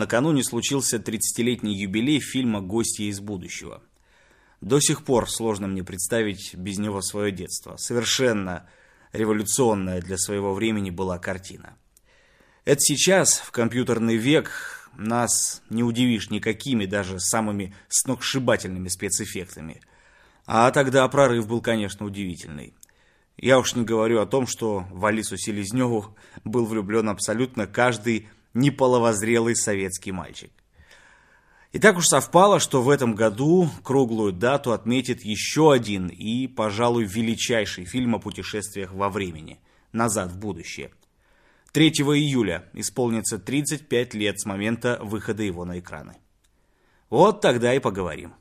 накануне случился 30-летний юбилей фильма «Гостья из будущего». До сих пор сложно мне представить без него свое детство. Совершенно революционная для своего времени была картина. Это сейчас, в компьютерный век, нас не удивишь никакими даже самыми сногсшибательными спецэффектами. А тогда прорыв был, конечно, удивительный. Я уж не говорю о том, что в Алису Селезневу был влюблен абсолютно каждый неполовозрелый советский мальчик. И так уж совпало, что в этом году круглую дату отметит еще один и, пожалуй, величайший фильм о путешествиях во времени «Назад в будущее». 3 июля исполнится 35 лет с момента выхода его на экраны. Вот тогда и поговорим.